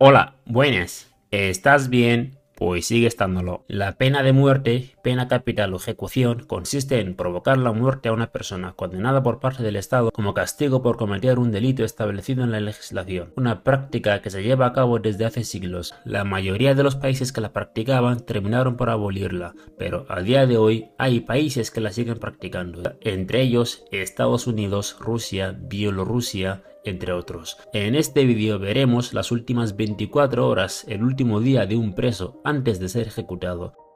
Hola, buenas. ¿Estás bien? Pues sigue estándolo. La pena de muerte, pena capital o ejecución consiste en provocar la muerte a una persona condenada por parte del Estado como castigo por cometer un delito establecido en la legislación, una práctica que se lleva a cabo desde hace siglos. La mayoría de los países que la practicaban terminaron por abolirla, pero a día de hoy hay países que la siguen practicando, entre ellos Estados Unidos, Rusia, Bielorrusia, entre otros. En este vídeo veremos las últimas 24 horas, el último día de un preso antes de ser ejecutado.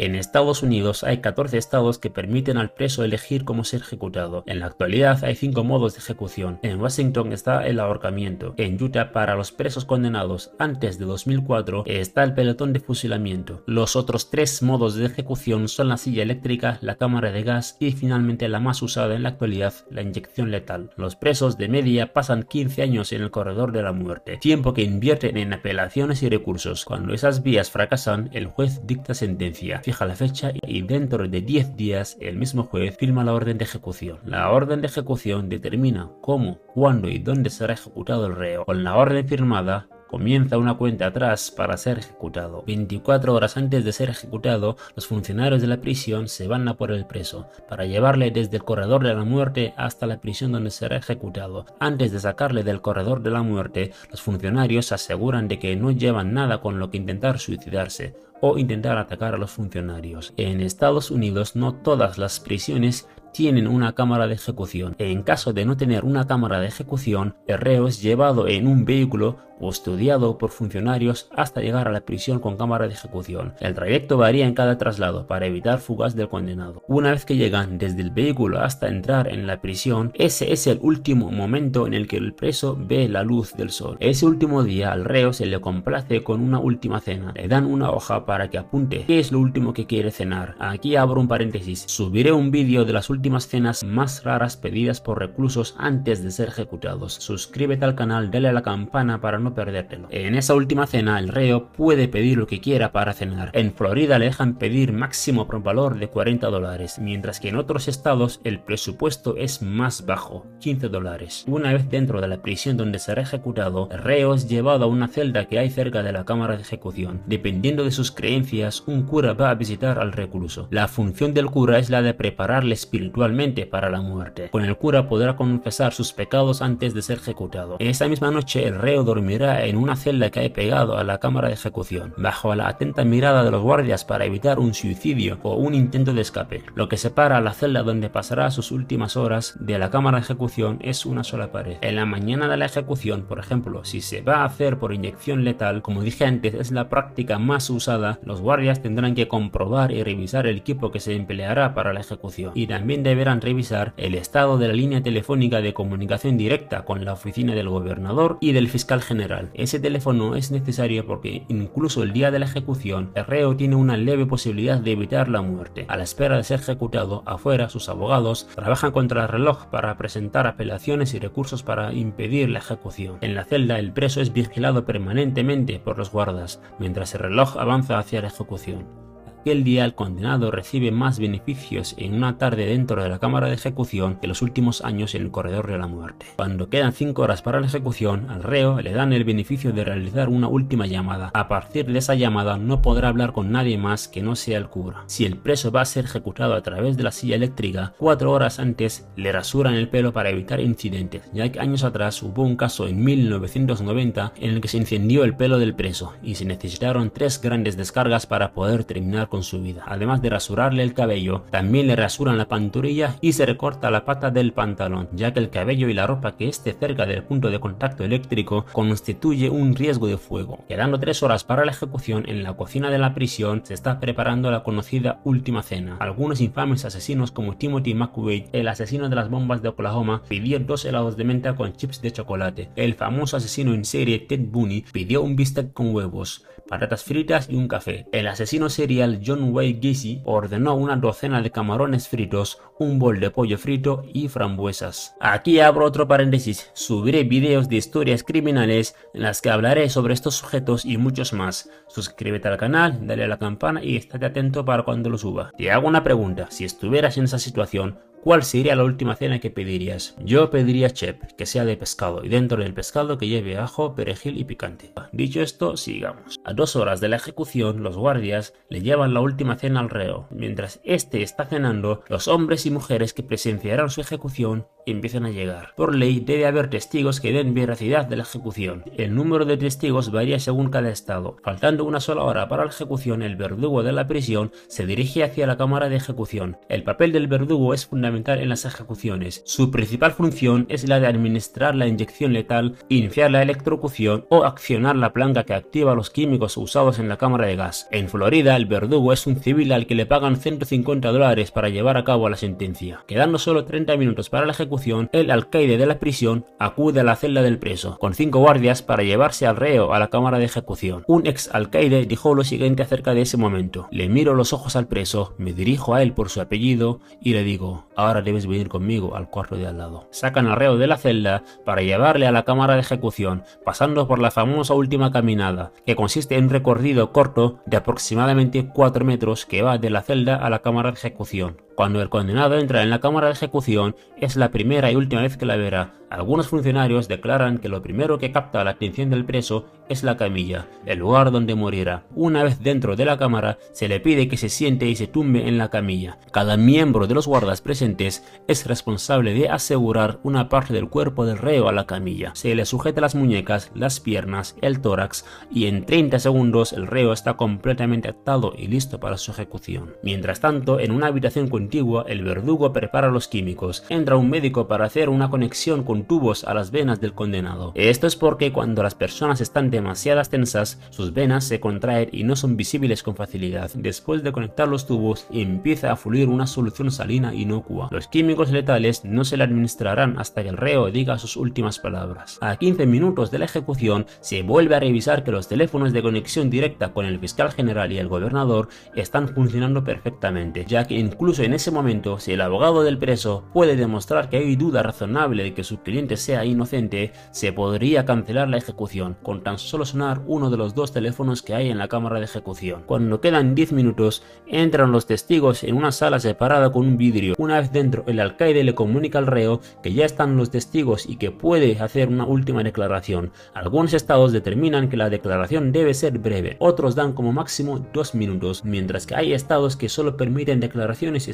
En Estados Unidos hay 14 estados que permiten al preso elegir cómo ser ejecutado. En la actualidad hay 5 modos de ejecución. En Washington está el ahorcamiento. En Utah para los presos condenados antes de 2004 está el pelotón de fusilamiento. Los otros 3 modos de ejecución son la silla eléctrica, la cámara de gas y finalmente la más usada en la actualidad, la inyección letal. Los presos de media pasan 15 años en el corredor de la muerte, tiempo que invierten en apelaciones y recursos. Cuando esas vías fracasan, el juez dicta sentencia fija la fecha y dentro de 10 días el mismo juez firma la orden de ejecución. La orden de ejecución determina cómo, cuándo y dónde será ejecutado el reo. Con la orden firmada, comienza una cuenta atrás para ser ejecutado. 24 horas antes de ser ejecutado, los funcionarios de la prisión se van a por el preso, para llevarle desde el corredor de la muerte hasta la prisión donde será ejecutado. Antes de sacarle del corredor de la muerte, los funcionarios se aseguran de que no llevan nada con lo que intentar suicidarse o intentar atacar a los funcionarios. En Estados Unidos no todas las prisiones tienen una cámara de ejecución. En caso de no tener una cámara de ejecución, el reo es llevado en un vehículo custodiado por funcionarios hasta llegar a la prisión con cámara de ejecución. El trayecto varía en cada traslado para evitar fugas del condenado. Una vez que llegan desde el vehículo hasta entrar en la prisión, ese es el último momento en el que el preso ve la luz del sol. Ese último día al reo se le complace con una última cena. Le dan una hoja para que apunte qué es lo último que quiere cenar. Aquí abro un paréntesis. Subiré un vídeo de las últimas cenas más raras pedidas por reclusos antes de ser ejecutados. Suscríbete al canal, dale a la campana para no perdértelo. En esa última cena, el reo puede pedir lo que quiera para cenar. En Florida le dejan pedir máximo por valor de 40 dólares, mientras que en otros estados el presupuesto es más bajo, 15 dólares. Una vez dentro de la prisión donde será ejecutado, el reo es llevado a una celda que hay cerca de la cámara de ejecución. Dependiendo de sus creencias, un cura va a visitar al recluso. La función del cura es la de prepararle espiritualmente para la muerte. Con el cura podrá confesar sus pecados antes de ser ejecutado. Esa misma noche el reo dormirá en una celda que hay pegado a la cámara de ejecución, bajo la atenta mirada de los guardias para evitar un suicidio o un intento de escape. Lo que separa la celda donde pasará sus últimas horas de la cámara de ejecución es una sola pared. En la mañana de la ejecución, por ejemplo, si se va a hacer por inyección letal, como dije antes, es la práctica más usada, los guardias tendrán que comprobar y revisar el equipo que se empleará para la ejecución y también deberán revisar el estado de la línea telefónica de comunicación directa con la oficina del gobernador y del fiscal general ese teléfono es necesario porque incluso el día de la ejecución, el reo tiene una leve posibilidad de evitar la muerte. A la espera de ser ejecutado, afuera sus abogados trabajan contra el reloj para presentar apelaciones y recursos para impedir la ejecución. En la celda el preso es vigilado permanentemente por los guardas, mientras el reloj avanza hacia la ejecución. Aquel día el condenado recibe más beneficios en una tarde dentro de la cámara de ejecución que los últimos años en el corredor de la muerte. Cuando quedan 5 horas para la ejecución, al reo le dan el beneficio de realizar una última llamada. A partir de esa llamada no podrá hablar con nadie más que no sea el cura. Si el preso va a ser ejecutado a través de la silla eléctrica, 4 horas antes le rasuran el pelo para evitar incidentes, ya que años atrás hubo un caso en 1990 en el que se incendió el pelo del preso y se necesitaron tres grandes descargas para poder terminar con su vida. Además de rasurarle el cabello, también le rasuran la panturrilla y se recorta la pata del pantalón, ya que el cabello y la ropa que esté cerca del punto de contacto eléctrico constituye un riesgo de fuego. Quedando tres horas para la ejecución, en la cocina de la prisión se está preparando la conocida última cena. Algunos infames asesinos como Timothy McVeigh, el asesino de las bombas de Oklahoma, pidió dos helados de menta con chips de chocolate. El famoso asesino en serie Ted Bundy pidió un bistec con huevos, patatas fritas y un café. El asesino serial John Wayne Gacy ordenó una docena de camarones fritos, un bol de pollo frito y frambuesas. Aquí abro otro paréntesis, subiré videos de historias criminales en las que hablaré sobre estos sujetos y muchos más. Suscríbete al canal, dale a la campana y estate atento para cuando lo suba. Te hago una pregunta, si estuvieras en esa situación, ¿Cuál sería la última cena que pedirías? Yo pediría chep, que sea de pescado, y dentro del pescado que lleve ajo, perejil y picante. Dicho esto, sigamos. A dos horas de la ejecución, los guardias le llevan la última cena al reo. Mientras este está cenando, los hombres y mujeres que presenciarán su ejecución empiezan a llegar. Por ley debe haber testigos que den veracidad de la ejecución. El número de testigos varía según cada estado. Faltando una sola hora para la ejecución, el verdugo de la prisión se dirige hacia la cámara de ejecución. El papel del verdugo es fundamental en las ejecuciones. Su principal función es la de administrar la inyección letal, iniciar la electrocución o accionar la planca que activa los químicos usados en la cámara de gas. En Florida, el verdugo es un civil al que le pagan 150 dólares para llevar a cabo la sentencia. Quedando solo 30 minutos para la ejecución, el alcaide de la prisión acude a la celda del preso, con cinco guardias para llevarse al reo a la cámara de ejecución. Un ex alcaide dijo lo siguiente acerca de ese momento. Le miro los ojos al preso, me dirijo a él por su apellido y le digo, ahora debes venir conmigo al cuarto de al lado. Sacan al reo de la celda para llevarle a la cámara de ejecución, pasando por la famosa última caminada, que consiste en un recorrido corto de aproximadamente 4 metros que va de la celda a la cámara de ejecución. Cuando el condenado entra en la cámara de ejecución es la primera y última vez que la verá. Algunos funcionarios declaran que lo primero que capta la atención del preso es la camilla, el lugar donde morirá. Una vez dentro de la cámara, se le pide que se siente y se tumbe en la camilla. Cada miembro de los guardas presentes es responsable de asegurar una parte del cuerpo del reo a la camilla. Se le sujeta las muñecas, las piernas, el tórax y en 30 segundos el reo está completamente atado y listo para su ejecución. Mientras tanto, en una habitación el verdugo prepara los químicos. Entra un médico para hacer una conexión con tubos a las venas del condenado. Esto es porque cuando las personas están demasiadas tensas, sus venas se contraen y no son visibles con facilidad. Después de conectar los tubos, empieza a fluir una solución salina inocua. Los químicos letales no se le administrarán hasta que el reo diga sus últimas palabras. A 15 minutos de la ejecución, se vuelve a revisar que los teléfonos de conexión directa con el fiscal general y el gobernador están funcionando perfectamente, ya que incluso en ese momento, si el abogado del preso puede demostrar que hay duda razonable de que su cliente sea inocente, se podría cancelar la ejecución con tan solo sonar uno de los dos teléfonos que hay en la cámara de ejecución. Cuando quedan 10 minutos, entran los testigos en una sala separada con un vidrio. Una vez dentro, el alcaide le comunica al reo que ya están los testigos y que puede hacer una última declaración. Algunos estados determinan que la declaración debe ser breve, otros dan como máximo dos minutos, mientras que hay estados que solo permiten declaraciones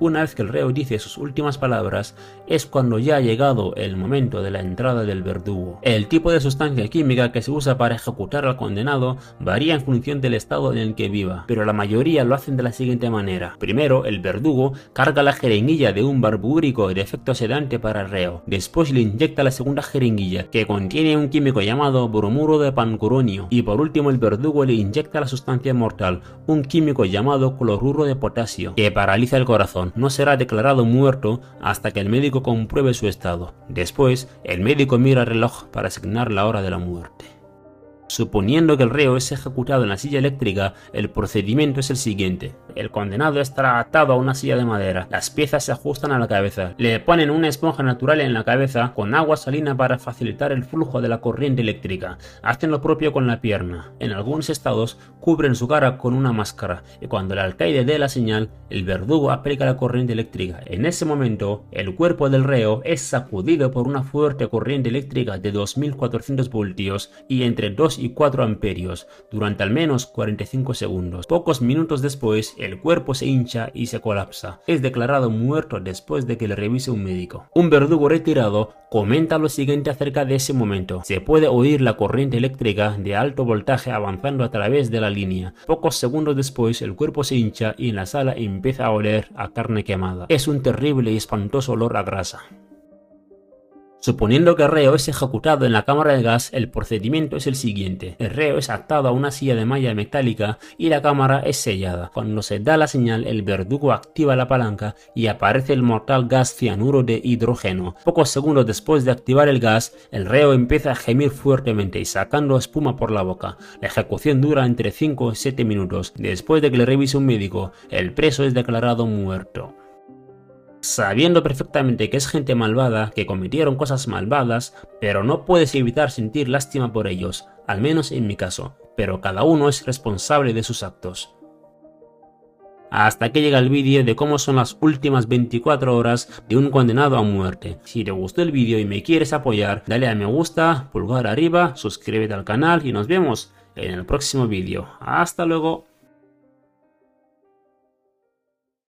Una vez que el reo dice sus últimas palabras, es cuando ya ha llegado el momento de la entrada del verdugo. El tipo de sustancia química que se usa para ejecutar al condenado varía en función del estado en el que viva, pero la mayoría lo hacen de la siguiente manera. Primero, el verdugo carga la jeringuilla de un barbúrico de efecto sedante para el reo. Después le inyecta la segunda jeringuilla, que contiene un químico llamado bromuro de pancuronio. Y por último, el verdugo le inyecta la sustancia mortal, un químico llamado cloruro de potasio, que paraliza el corazón. No será declarado muerto hasta que el médico compruebe su estado. Después, el médico mira el reloj para asignar la hora de la muerte. Suponiendo que el reo es ejecutado en la silla eléctrica, el procedimiento es el siguiente. El condenado estará atado a una silla de madera. Las piezas se ajustan a la cabeza. Le ponen una esponja natural en la cabeza con agua salina para facilitar el flujo de la corriente eléctrica. Hacen lo propio con la pierna. En algunos estados cubren su cara con una máscara y cuando el alcaide dé la señal, el verdugo aplica la corriente eléctrica. En ese momento, el cuerpo del reo es sacudido por una fuerte corriente eléctrica de 2400 voltios y entre 2 y 4 amperios durante al menos 45 segundos. Pocos minutos después, el cuerpo se hincha y se colapsa. Es declarado muerto después de que le revise un médico. Un verdugo retirado comenta lo siguiente acerca de ese momento. Se puede oír la corriente eléctrica de alto voltaje avanzando a través de la línea. Pocos segundos después, el cuerpo se hincha y en la sala empieza a oler a carne quemada. Es un terrible y espantoso olor a grasa. Suponiendo que el reo es ejecutado en la cámara de gas, el procedimiento es el siguiente. El reo es atado a una silla de malla metálica y la cámara es sellada. Cuando se da la señal, el verdugo activa la palanca y aparece el mortal gas cianuro de hidrógeno. Pocos segundos después de activar el gas, el reo empieza a gemir fuertemente y sacando espuma por la boca. La ejecución dura entre 5 y 7 minutos. Después de que le revise un médico, el preso es declarado muerto sabiendo perfectamente que es gente malvada, que cometieron cosas malvadas, pero no puedes evitar sentir lástima por ellos, al menos en mi caso, pero cada uno es responsable de sus actos. Hasta que llega el vídeo de cómo son las últimas 24 horas de un condenado a muerte. Si te gustó el vídeo y me quieres apoyar, dale a me gusta, pulgar arriba, suscríbete al canal y nos vemos en el próximo vídeo. Hasta luego.